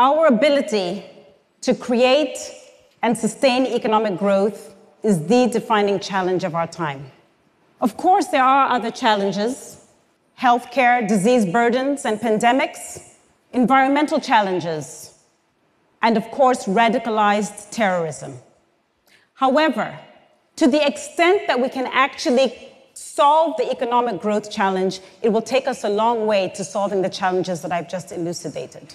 Our ability to create and sustain economic growth is the defining challenge of our time. Of course, there are other challenges healthcare, disease burdens, and pandemics, environmental challenges, and of course, radicalized terrorism. However, to the extent that we can actually solve the economic growth challenge, it will take us a long way to solving the challenges that I've just elucidated.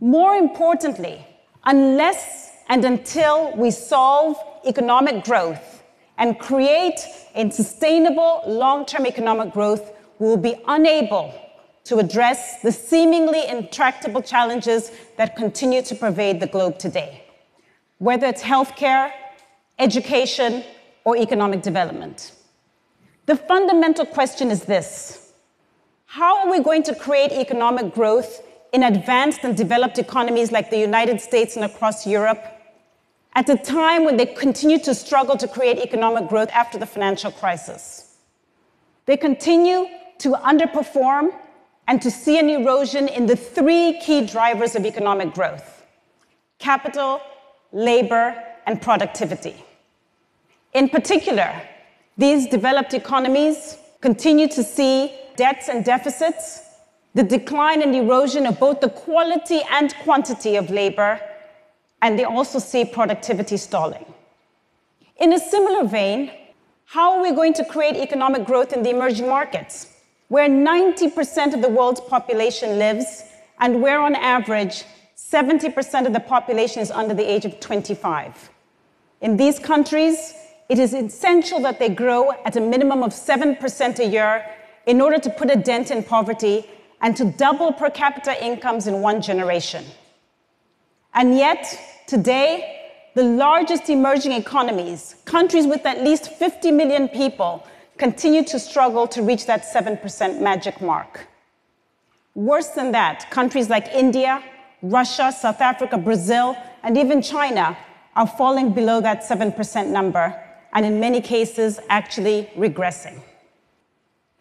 More importantly, unless and until we solve economic growth and create a sustainable long term economic growth, we will be unable to address the seemingly intractable challenges that continue to pervade the globe today, whether it's healthcare, education, or economic development. The fundamental question is this How are we going to create economic growth in advanced and developed economies like the United States and across Europe at a time when they continue to struggle to create economic growth after the financial crisis. They continue to underperform and to see an erosion in the three key drivers of economic growth capital, labor, and productivity. In particular, these developed economies continue to see debts and deficits the decline and erosion of both the quality and quantity of labor, and they also see productivity stalling. In a similar vein, how are we going to create economic growth in the emerging markets, where 90% of the world's population lives, and where on average, 70% of the population is under the age of 25? In these countries, it is essential that they grow at a minimum of 7% a year in order to put a dent in poverty and to double per capita incomes in one generation. And yet, today, the largest emerging economies, countries with at least 50 million people, continue to struggle to reach that 7% magic mark. Worse than that, countries like India, Russia, South Africa, Brazil, and even China are falling below that 7% number, and in many cases, actually regressing.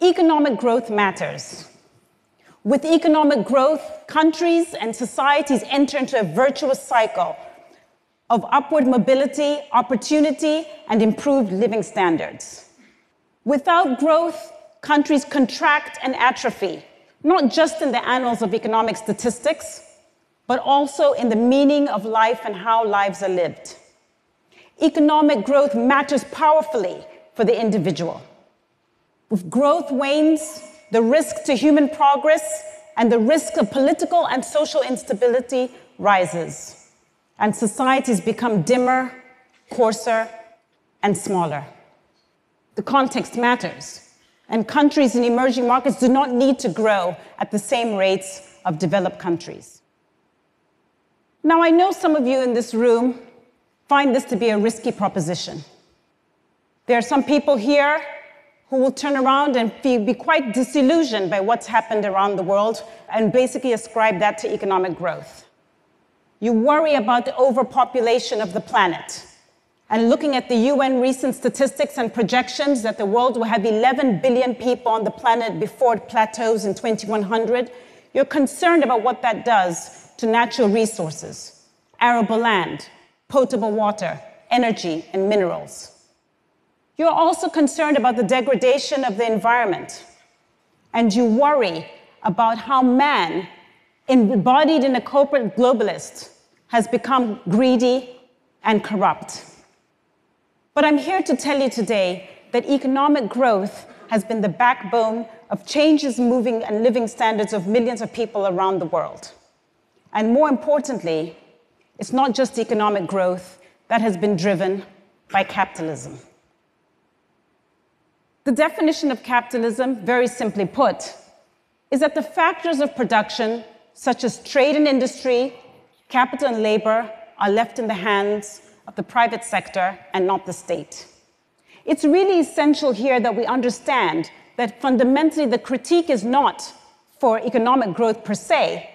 Economic growth matters. With economic growth, countries and societies enter into a virtuous cycle of upward mobility, opportunity, and improved living standards. Without growth, countries contract and atrophy, not just in the annals of economic statistics, but also in the meaning of life and how lives are lived. Economic growth matters powerfully for the individual. If growth wanes, the risk to human progress and the risk of political and social instability rises, and societies become dimmer, coarser, and smaller. The context matters, and countries in emerging markets do not need to grow at the same rates of developed countries. Now, I know some of you in this room find this to be a risky proposition. There are some people here who will turn around and be quite disillusioned by what's happened around the world and basically ascribe that to economic growth. You worry about the overpopulation of the planet. And looking at the UN recent statistics and projections that the world will have 11 billion people on the planet before it plateaus in 2100, you're concerned about what that does to natural resources, arable land, potable water, energy, and minerals. You're also concerned about the degradation of the environment, and you worry about how man, embodied in a corporate globalist, has become greedy and corrupt. But I'm here to tell you today that economic growth has been the backbone of changes moving and living standards of millions of people around the world. And more importantly, it's not just economic growth that has been driven by capitalism. The definition of capitalism, very simply put, is that the factors of production, such as trade and industry, capital and labor, are left in the hands of the private sector and not the state. It's really essential here that we understand that fundamentally the critique is not for economic growth per se,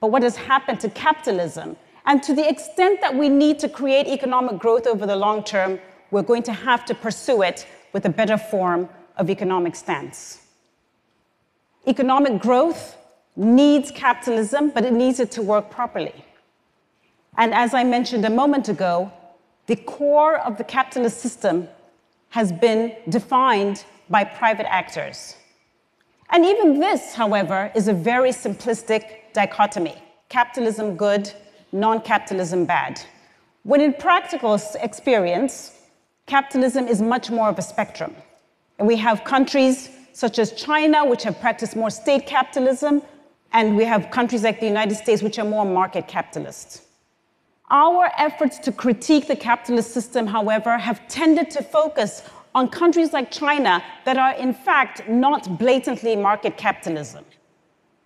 but what has happened to capitalism. And to the extent that we need to create economic growth over the long term, we're going to have to pursue it with a better form of economic stance. Economic growth needs capitalism, but it needs it to work properly. And as I mentioned a moment ago, the core of the capitalist system has been defined by private actors. And even this, however, is a very simplistic dichotomy capitalism good, non capitalism bad. When in practical experience, capitalism is much more of a spectrum. And we have countries such as China, which have practiced more state capitalism, and we have countries like the United States, which are more market capitalist. Our efforts to critique the capitalist system, however, have tended to focus on countries like China that are, in fact, not blatantly market capitalism.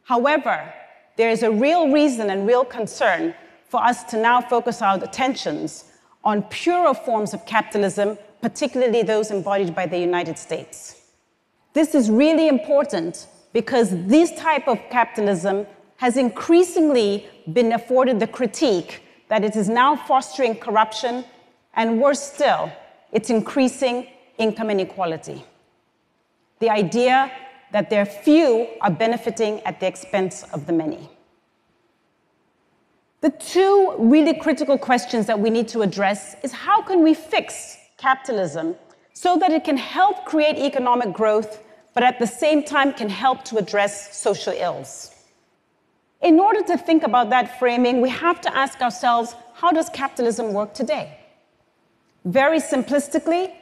However, there is a real reason and real concern for us to now focus our attentions on purer forms of capitalism, particularly those embodied by the United States. This is really important because this type of capitalism has increasingly been afforded the critique that it is now fostering corruption, and worse still, it's increasing income inequality. The idea that there are few are benefiting at the expense of the many. The two really critical questions that we need to address is how can we fix capitalism so that it can help create economic growth, but at the same time can help to address social ills? In order to think about that framing, we have to ask ourselves how does capitalism work today? Very simplistically,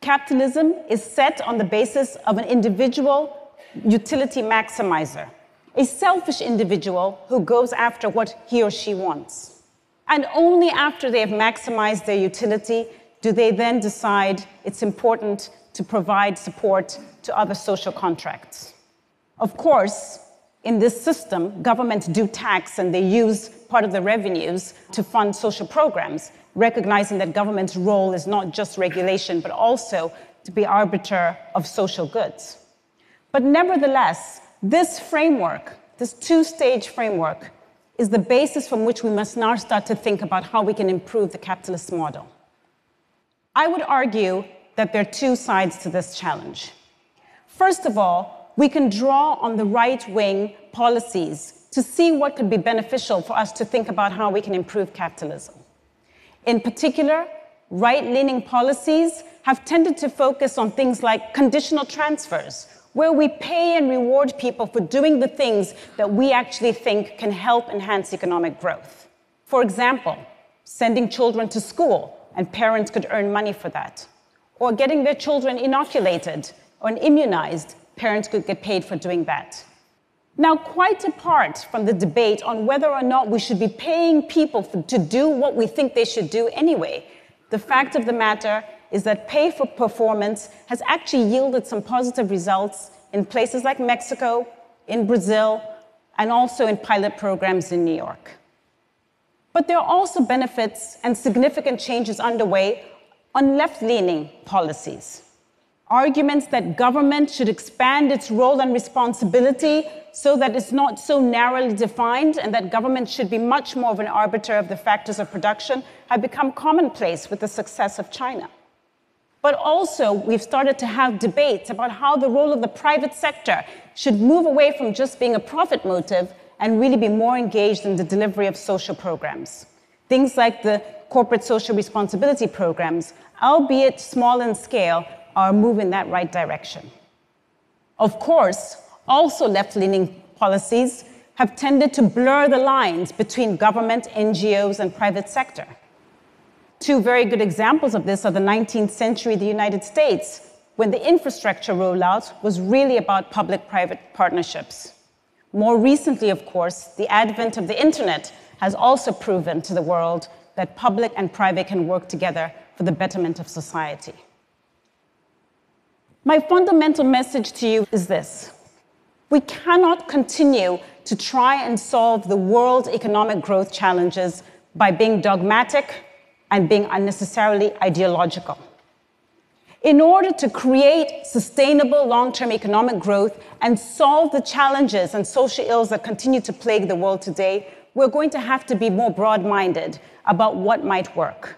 capitalism is set on the basis of an individual utility maximizer, a selfish individual who goes after what he or she wants. And only after they have maximized their utility do they then decide it's important to provide support to other social contracts. Of course, in this system, governments do tax and they use part of the revenues to fund social programs recognizing that government's role is not just regulation, but also to be arbiter of social goods. But nevertheless, this framework, this two stage framework, is the basis from which we must now start to think about how we can improve the capitalist model. I would argue that there are two sides to this challenge. First of all, we can draw on the right wing policies to see what could be beneficial for us to think about how we can improve capitalism. In particular, right leaning policies have tended to focus on things like conditional transfers, where we pay and reward people for doing the things that we actually think can help enhance economic growth. For example, sending children to school, and parents could earn money for that. Or getting their children inoculated or immunized, parents could get paid for doing that. Now, quite apart from the debate on whether or not we should be paying people for, to do what we think they should do anyway, the fact of the matter is that pay for performance has actually yielded some positive results in places like Mexico, in Brazil, and also in pilot programs in New York. But there are also benefits and significant changes underway on left leaning policies arguments that government should expand its role and responsibility so that it's not so narrowly defined and that government should be much more of an arbiter of the factors of production have become commonplace with the success of China. But also, we've started to have debates about how the role of the private sector should move away from just being a profit motive and really be more engaged in the delivery of social programs. Things like the corporate social responsibility programs, albeit small in scale, are moving in that right direction. Of course, also left leaning policies have tended to blur the lines between government, NGOs, and private sector. Two very good examples of this are the 19th century, the United States, when the infrastructure rollout was really about public private partnerships. More recently, of course, the advent of the internet has also proven to the world that public and private can work together for the betterment of society. My fundamental message to you is this we cannot continue to try and solve the world's economic growth challenges by being dogmatic and being unnecessarily ideological. In order to create sustainable long term economic growth and solve the challenges and social ills that continue to plague the world today, we're going to have to be more broad minded about what might work.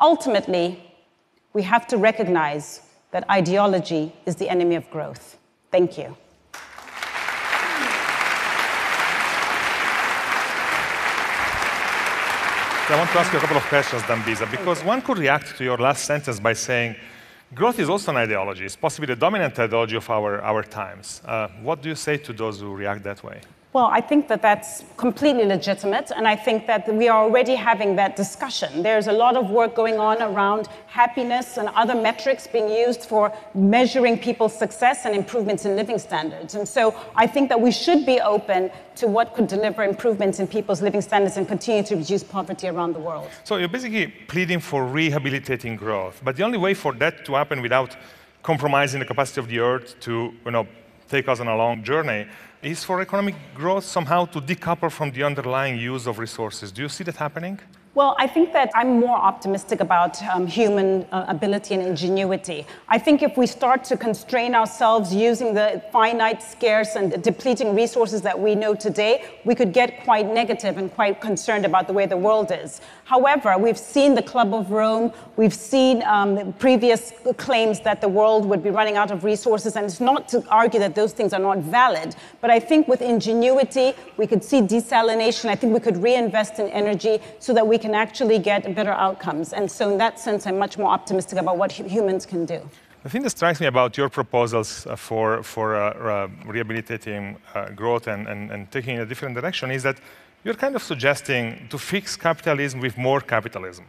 Ultimately, we have to recognize that ideology is the enemy of growth. Thank you. I want to ask you a couple of questions, Dambisa, because one could react to your last sentence by saying, growth is also an ideology. It's possibly the dominant ideology of our, our times. Uh, what do you say to those who react that way? Well, I think that that's completely legitimate, and I think that we are already having that discussion. There's a lot of work going on around happiness and other metrics being used for measuring people's success and improvements in living standards. And so I think that we should be open to what could deliver improvements in people's living standards and continue to reduce poverty around the world. So you're basically pleading for rehabilitating growth, but the only way for that to happen without compromising the capacity of the earth to you know, take us on a long journey is for economic growth somehow to decouple from the underlying use of resources. Do you see that happening? Well, I think that I'm more optimistic about um, human uh, ability and ingenuity. I think if we start to constrain ourselves using the finite, scarce, and depleting resources that we know today, we could get quite negative and quite concerned about the way the world is. However, we've seen the Club of Rome, we've seen um, previous claims that the world would be running out of resources, and it's not to argue that those things are not valid, but I think with ingenuity, we could see desalination. I think we could reinvest in energy so that we can actually get better outcomes. And so, in that sense, I'm much more optimistic about what humans can do. The thing that strikes me about your proposals uh, for, for uh, uh, rehabilitating uh, growth and, and, and taking a different direction is that you're kind of suggesting to fix capitalism with more capitalism,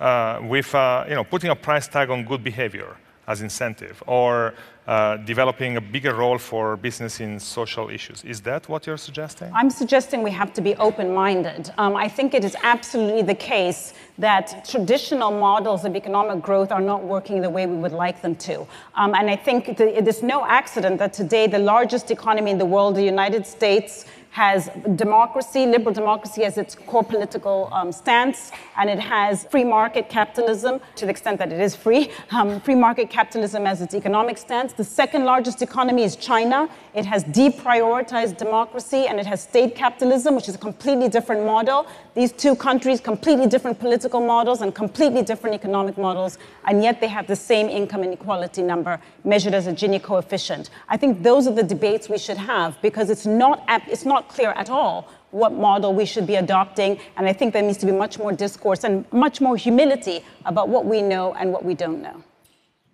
uh, with uh, you know, putting a price tag on good behavior as incentive, or uh, developing a bigger role for business in social issues. Is that what you're suggesting? I'm suggesting we have to be open minded. Um, I think it is absolutely the case that traditional models of economic growth are not working the way we would like them to. Um, and I think the, it is no accident that today the largest economy in the world, the United States, has democracy, liberal democracy as its core political um, stance, and it has free market capitalism to the extent that it is free, um, free market capitalism as its economic stance. The second largest economy is China. It has deprioritized democracy and it has state capitalism, which is a completely different model. These two countries, completely different political models and completely different economic models, and yet they have the same income inequality number measured as a Gini coefficient. I think those are the debates we should have because it's not, it's not clear at all what model we should be adopting. And I think there needs to be much more discourse and much more humility about what we know and what we don't know.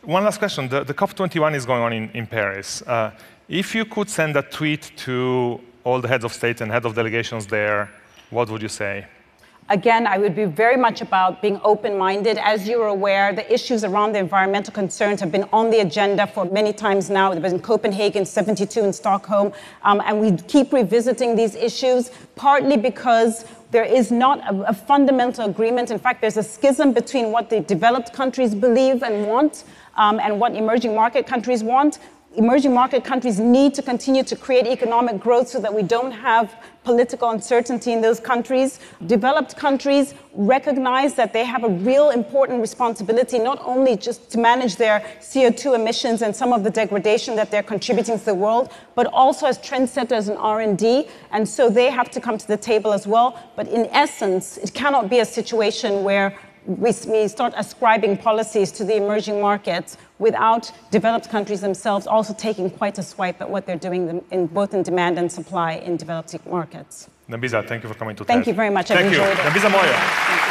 One last question. The, the COP21 is going on in, in Paris. Uh, if you could send a tweet to all the heads of state and head of delegations there, what would you say? Again, I would be very much about being open minded. As you're aware, the issues around the environmental concerns have been on the agenda for many times now. It was in Copenhagen, 72 in Stockholm. Um, and we keep revisiting these issues, partly because there is not a, a, fundamental agreement. In fact, there's a schism between what the developed countries believe and want um, and what emerging market countries want emerging market countries need to continue to create economic growth so that we don't have political uncertainty in those countries. Developed countries recognize that they have a real important responsibility, not only just to manage their CO2 emissions and some of the degradation that they're contributing to the world, but also as trendsetters in R&D. And so they have to come to the table as well. But in essence, it cannot be a situation where we, we start ascribing policies to the emerging markets without developed countries themselves also taking quite a swipe at what they're doing in both in demand and supply in developed markets. Dambisa, thank you for coming to Thank TED. you very much. Thank I've you. Dambisa Moyo.